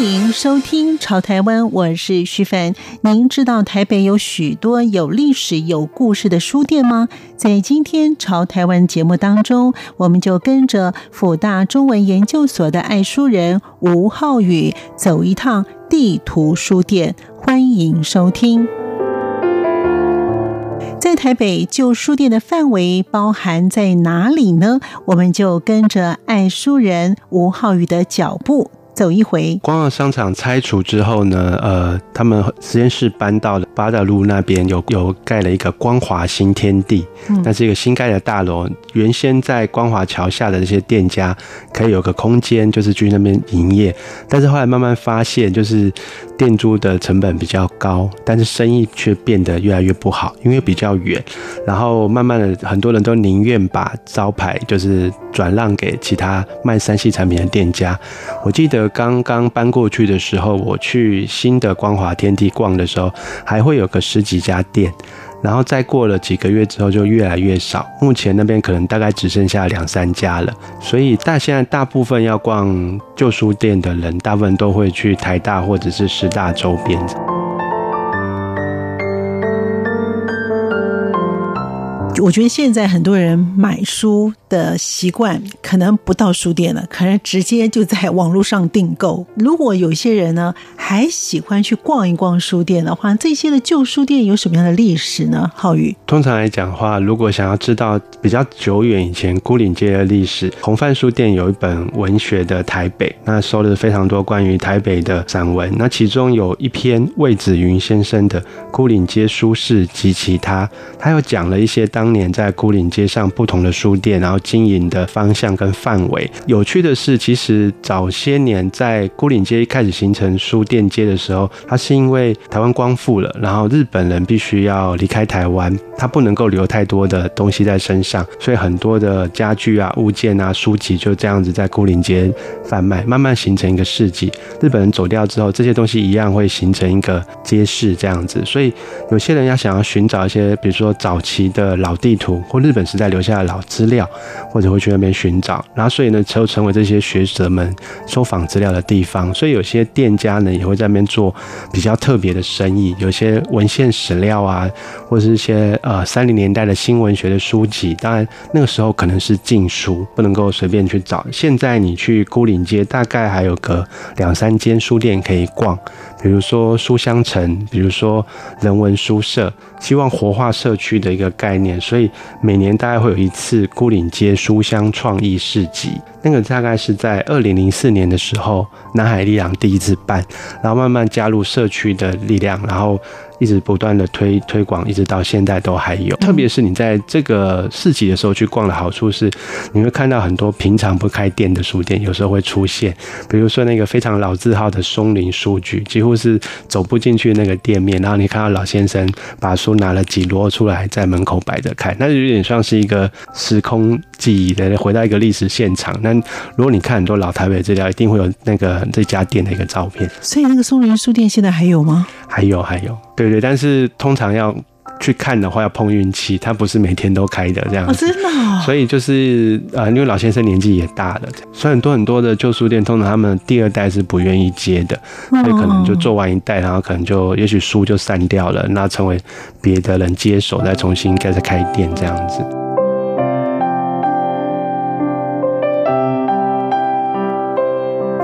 欢迎收听《潮台湾》，我是徐凡。您知道台北有许多有历史、有故事的书店吗？在今天《潮台湾》节目当中，我们就跟着辅大中文研究所的爱书人吴浩宇走一趟地图书店。欢迎收听。在台北旧书店的范围包含在哪里呢？我们就跟着爱书人吴浩宇的脚步。走一回，光华商场拆除之后呢，呃，他们实验室搬到了八大路那边，有有盖了一个光华新天地，嗯，那是一个新盖的大楼。原先在光华桥下的这些店家可以有个空间，就是去那边营业。但是后来慢慢发现，就是店租的成本比较高，但是生意却变得越来越不好，因为比较远。然后慢慢的，很多人都宁愿把招牌就是转让给其他卖三系产品的店家。我记得。刚刚搬过去的时候，我去新的光华天地逛的时候，还会有个十几家店，然后再过了几个月之后，就越来越少。目前那边可能大概只剩下两三家了。所以大现在大部分要逛旧书店的人，大部分都会去台大或者是师大周边。我觉得现在很多人买书的习惯可能不到书店了，可能直接就在网络上订购。如果有些人呢还喜欢去逛一逛书店的话，这些的旧书店有什么样的历史呢？浩宇，通常来讲的话，如果想要知道比较久远以前牯岭街的历史，红范书店有一本文学的台北，那收了非常多关于台北的散文。那其中有一篇魏子云先生的《牯岭街书市及其他》，他又讲了一些当年在牯岭街上不同的书店，然后经营的方向跟范围。有趣的是，其实早些年在牯岭街一开始形成书店街的时候，它是因为台湾光复了，然后日本人必须要离开台湾，他不能够留太多的东西在身上，所以很多的家具啊、物件啊、书籍就这样子在牯岭街贩卖，慢慢形成一个市集。日本人走掉之后，这些东西一样会形成一个街市这样子。所以有些人要想要寻找一些，比如说早期的老地图或日本时代留下的老资料，或者会去那边寻找，然后所以呢，就成为这些学者们收访资料的地方。所以有些店家呢，也会在那边做比较特别的生意，有些文献史料啊，或者是一些呃三零年代的新文学的书籍。当然那个时候可能是禁书，不能够随便去找。现在你去牯岭街，大概还有个两三间书店可以逛，比如说书香城，比如说人文书社，希望活化社区的一个概念。所以每年大概会有一次孤岭街书香创意市集，那个大概是在二零零四年的时候，南海力量第一次办，然后慢慢加入社区的力量，然后。一直不断的推推广，一直到现在都还有。特别是你在这个市集的时候去逛的好处是，你会看到很多平常不开店的书店，有时候会出现。比如说那个非常老字号的松林书局，几乎是走不进去那个店面，然后你看到老先生把书拿了几摞出来，在门口摆着看，那就有点像是一个时空记忆的，回到一个历史现场。那如果你看很多老台北资料，一定会有那个这家店的一个照片。所以那个松林书店现在还有吗？还有，还有，对。对，但是通常要去看的话，要碰运气，它不是每天都开的这样子。哦，真的哦。所以就是呃，因为老先生年纪也大了，所以很多很多的旧书店，通常他们第二代是不愿意接的，所以可能就做完一代，然后可能就也许书就散掉了，那成为别的人接手，再重新开始开店这样子。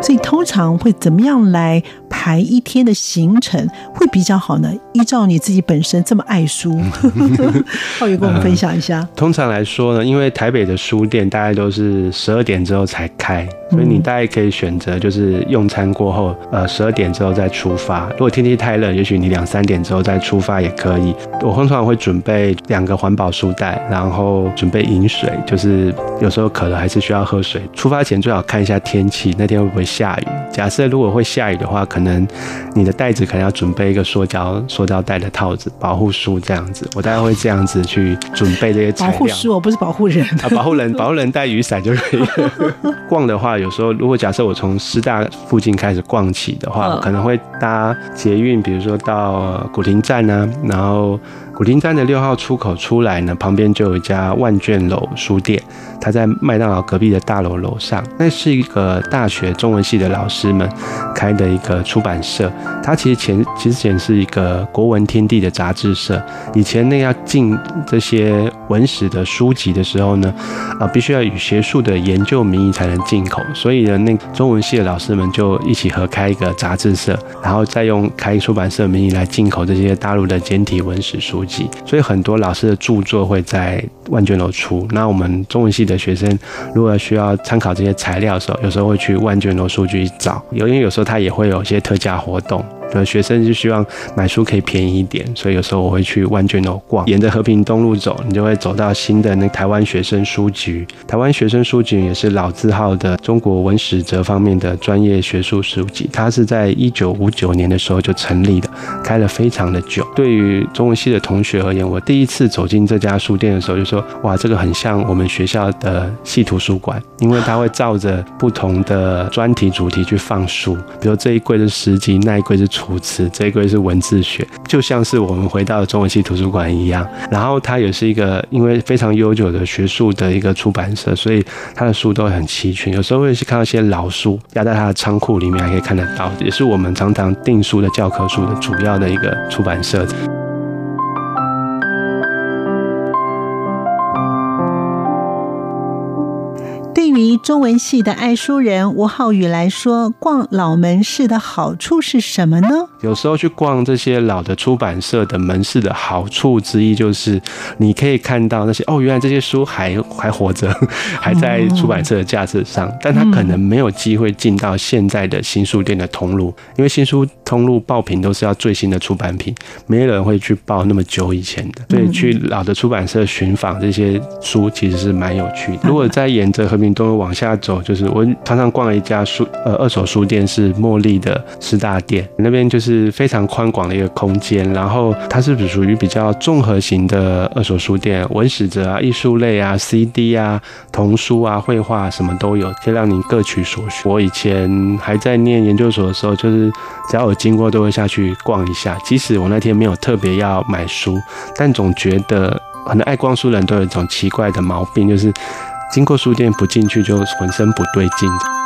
所以通常会怎么样来排一天的行程会比较好呢？依照你自己本身这么爱书，浩宇跟我们分享一下。通常来说呢，因为台北的书店大概都是十二点之后才开，所以你大概可以选择就是用餐过后，呃，十二点之后再出发。如果天气太冷，也许你两三点之后再出发也可以。我通常会准备两个环保书袋，然后准备饮水，就是有时候渴了还是需要喝水。出发前最好看一下天气，那天会不会下雨？假设如果会下雨的话，可能能你的袋子可能要准备一个塑胶塑胶袋的套子，保护书这样子。我大概会这样子去准备这些材料。保护书，我不是保护人啊，保护人，保护人带雨伞就可以了。逛的话，有时候如果假设我从师大附近开始逛起的话，我可能会搭捷运，比如说到古亭站啊，然后。古亭站的六号出口出来呢，旁边就有一家万卷楼书店，它在麦当劳隔壁的大楼楼上。那是一个大学中文系的老师们开的一个出版社。它其实前其实前是一个国文天地的杂志社。以前那要进这些文史的书籍的时候呢，啊，必须要以学术的研究名义才能进口。所以呢，那中文系的老师们就一起合开一个杂志社，然后再用开出版社名义来进口这些大陆的简体文史书籍。所以很多老师的著作会在万卷楼出。那我们中文系的学生，如果需要参考这些材料的时候，有时候会去万卷楼书局找。有因为有时候他也会有一些特价活动。学生就希望买书可以便宜一点，所以有时候我会去万卷楼逛。沿着和平东路走，你就会走到新的那台湾学生书局。台湾学生书局也是老字号的中国文史哲方面的专业学术书籍。它是在一九五九年的时候就成立的，开了非常的久。对于中文系的同学而言，我第一次走进这家书店的时候，就说：哇，这个很像我们学校的系图书馆，因为它会照着不同的专题主题去放书，比如这一柜是诗集，那一柜是。图词这一柜是文字学，就像是我们回到中文系图书馆一样。然后它也是一个因为非常悠久的学术的一个出版社，所以它的书都很齐全。有时候会去看到一些老书压在它的仓库里面，还可以看得到。也是我们常常订书的教科书的主要的一个出版社。对于中文系的爱书人吴浩宇来说，逛老门市的好处是什么呢？有时候去逛这些老的出版社的门市的好处之一，就是你可以看到那些哦，原来这些书还还活着，还在出版社的架子上，但他可能没有机会进到现在的新书店的通路，因为新书通路爆品都是要最新的出版品，没有人会去报那么久以前的，所以去老的出版社寻访这些书其实是蛮有趣的。如果再沿着和平东路往往下走，就是我常常逛了一家书呃二手书店，是茉莉的师大店，那边就是非常宽广的一个空间，然后它是属于比较综合型的二手书店，文史哲啊、艺术类啊、CD 啊、童书啊、绘画什么都有，可以让你各取所需。我以前还在念研究所的时候，就是只要有经过都会下去逛一下，即使我那天没有特别要买书，但总觉得很多爱逛书人都有一种奇怪的毛病，就是。经过书店不进去就浑身不对劲。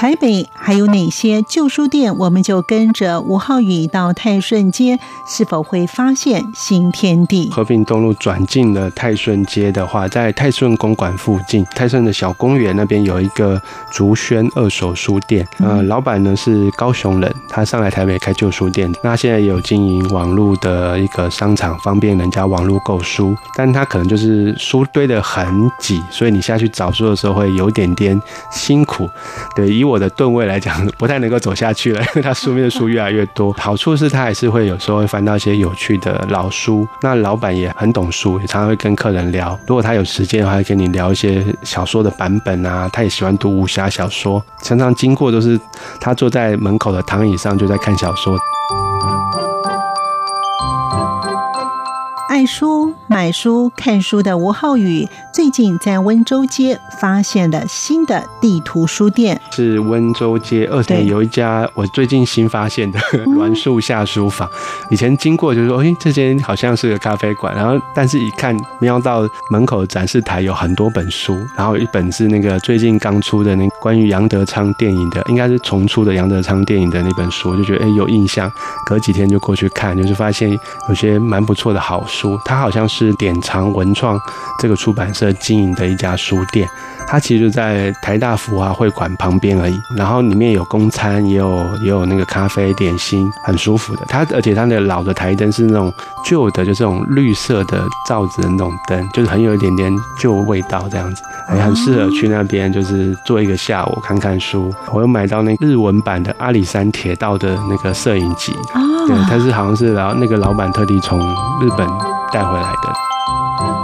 台北还有哪些旧书店？我们就跟着吴浩宇到泰顺街，是否会发现新天地？和平东路转进了泰顺街的话，在泰顺公馆附近，泰顺的小公园那边有一个竹轩二手书店。呃，老板呢是高雄人，他上来台北开旧书店，那现在也有经营网络的一个商场，方便人家网络购书。但他可能就是书堆得很挤，所以你下去找书的时候会有点点辛苦。对，以我的吨位来讲，不太能够走下去了，因为他书面的书越来越多。好处是他还是会有时候会翻到一些有趣的老书。那老板也很懂书，也常常会跟客人聊。如果他有时间的话，会跟你聊一些小说的版本啊。他也喜欢读武侠小说，常常经过都是他坐在门口的躺椅上就在看小说。爱书、买书、看书的吴浩宇，最近在温州街发现了新的地图书店，是温州街二层有一家我最近新发现的栾树下书房。以前经过就说，哎，这间好像是个咖啡馆，然后但是一看瞄到门口展示台有很多本书，然后一本是那个最近刚出的那关于杨德昌电影的，应该是重出的杨德昌电影的那本书，就觉得哎有印象，隔几天就过去看，就是发现有些蛮不错的好书。书，它好像是典藏文创这个出版社经营的一家书店，它其实就在台大福华会馆旁边而已。然后里面有公餐，也有也有那个咖啡点心，很舒服的。它而且它的老的台灯是那种旧的，就是这种绿色的罩子的那种灯，就是很有一点点旧味道这样子，也很适合去那边就是做一个下午看看书。我又买到那日文版的阿里山铁道的那个摄影集，对，它是好像是然后那个老板特地从日本。带回来的。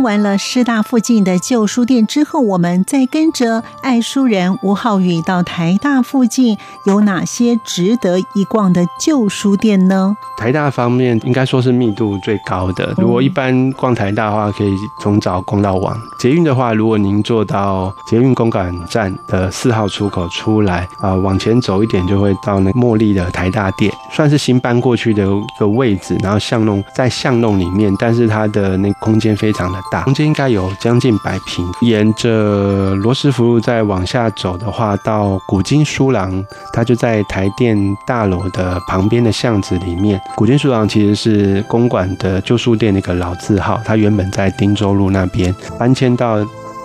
逛完了师大附近的旧书店之后，我们再跟着爱书人吴浩宇到台大附近有哪些值得一逛的旧书店呢？台大方面应该说是密度最高的。如果一般逛台大的话，可以从早逛到晚。捷运的话，如果您坐到捷运公馆站的四号出口出来啊，往前走一点就会到那茉莉的台大店，算是新搬过去的一个位置。然后巷弄在巷弄里面，但是它的那空间非常的大，中间应该有将近百平。沿着罗斯福路再往下走的话，到古今书廊，它就在台电大楼的旁边的巷子里面。古今书廊其实是公馆的旧书店那个老字号，它原本在汀州路那边，搬迁到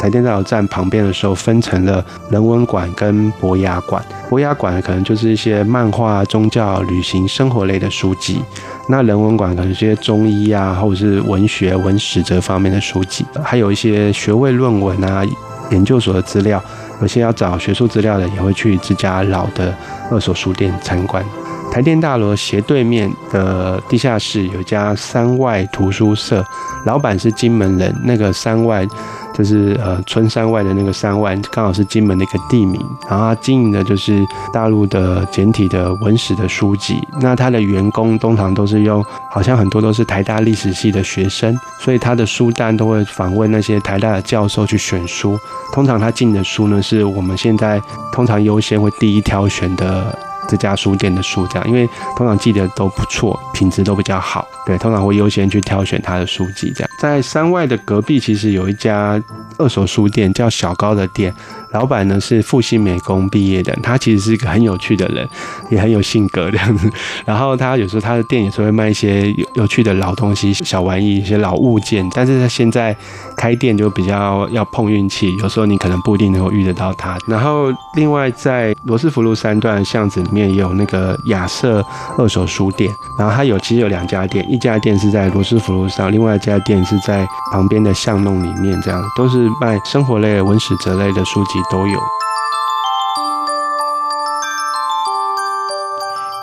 台电大楼站旁边的时候，分成了人文馆跟博雅馆。博雅馆可能就是一些漫画、宗教、旅行、生活类的书籍。那人文馆可能是一些中医啊，或者是文学、文史这方面的书籍，还有一些学位论文啊、研究所的资料。有些要找学术资料的，也会去这家老的二手书店参观。台电大楼斜对面的地下室有家山外图书社，老板是金门人。那个山外就是呃春山外的那个山外，刚好是金门的一个地名。然后他经营的就是大陆的简体的文史的书籍。那他的员工通常都是用，好像很多都是台大历史系的学生，所以他的书单都会访问那些台大的教授去选书。通常他进的书呢，是我们现在通常优先会第一挑选的。这家书店的书这样，因为通常寄的都不错，品质都比较好，对，通常会优先去挑选他的书籍这样。在山外的隔壁，其实有一家二手书店，叫小高的店。老板呢是复兴美工毕业的，他其实是一个很有趣的人，也很有性格这样子。然后他有时候他的店也是会卖一些有有趣的老东西、小玩意、一些老物件。但是他现在开店就比较要碰运气，有时候你可能不一定能够遇得到他。然后另外在罗斯福路三段巷子面也有那个亚瑟二手书店，然后它有其实有两家店，一家店是在罗斯福路上，另外一家店是在旁边的巷弄里面，这样都是卖生活类、文史哲类的书籍。都有。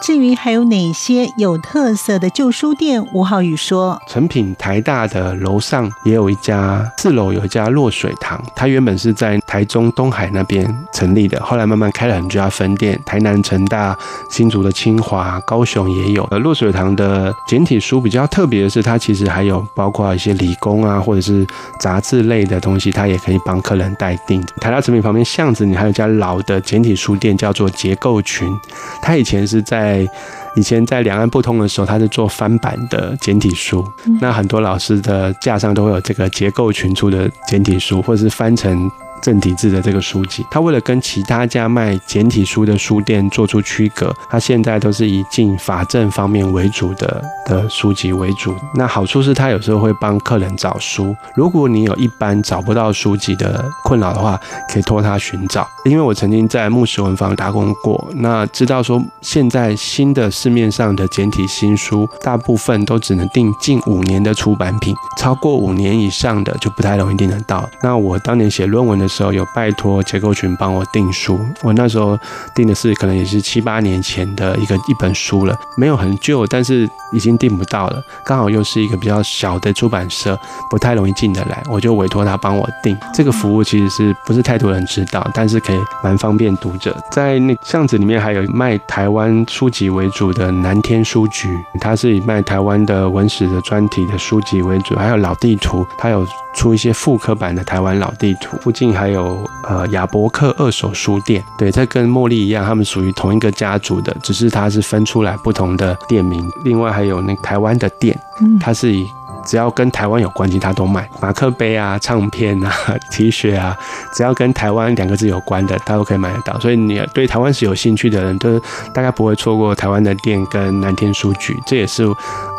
至于还有哪些有特色的旧书店？吴浩宇说，诚品台大的楼上也有一家，四楼有一家落水堂，它原本是在台中东海那边成立的，后来慢慢开了很多家分店，台南成大、新竹的清华、高雄也有。呃，落水堂的简体书比较特别的是，它其实还有包括一些理工啊，或者是杂志类的东西，它也可以帮客人代订。台大诚品旁边巷子里还有一家老的简体书店，叫做结构群，它以前是在。在以前在两岸不通的时候，他是做翻版的简体书，那很多老师的架上都会有这个结构群出的简体书，或者是翻成。正体字的这个书籍，他为了跟其他家卖简体书的书店做出区隔，他现在都是以进法政方面为主的的书籍为主。那好处是他有时候会帮客人找书，如果你有一般找不到书籍的困扰的话，可以托他寻找。因为我曾经在木石文房打工过，那知道说现在新的市面上的简体新书，大部分都只能订近五年的出版品，超过五年以上的就不太容易订得到。那我当年写论文的时候有拜托结构群帮我订书，我那时候订的是可能也是七八年前的一个一本书了，没有很旧，但是已经订不到了。刚好又是一个比较小的出版社，不太容易进得来，我就委托他帮我订。这个服务其实是不是太多人知道，但是可以蛮方便读者。在那巷子里面还有卖台湾书籍为主的南天书局，它是以卖台湾的文史的专题的书籍为主，还有老地图，它有出一些复刻版的台湾老地图。附近还还有呃亚伯克二手书店，对，这跟茉莉一样，他们属于同一个家族的，只是它是分出来不同的店名。另外还有那台湾的店，它是以只要跟台湾有关系，它都卖马克杯啊、唱片啊、T 恤啊，只要跟台湾两个字有关的，它都可以买得到。所以你对台湾是有兴趣的人，都大概不会错过台湾的店跟南天书局。这也是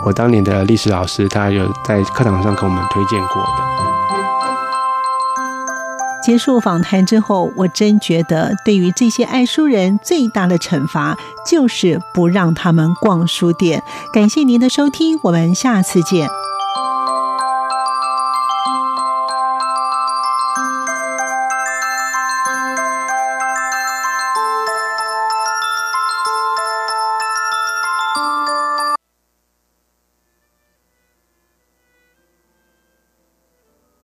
我当年的历史老师，他有在课堂上跟我们推荐过的。结束访谈之后，我真觉得对于这些爱书人最大的惩罚就是不让他们逛书店。感谢您的收听，我们下次见。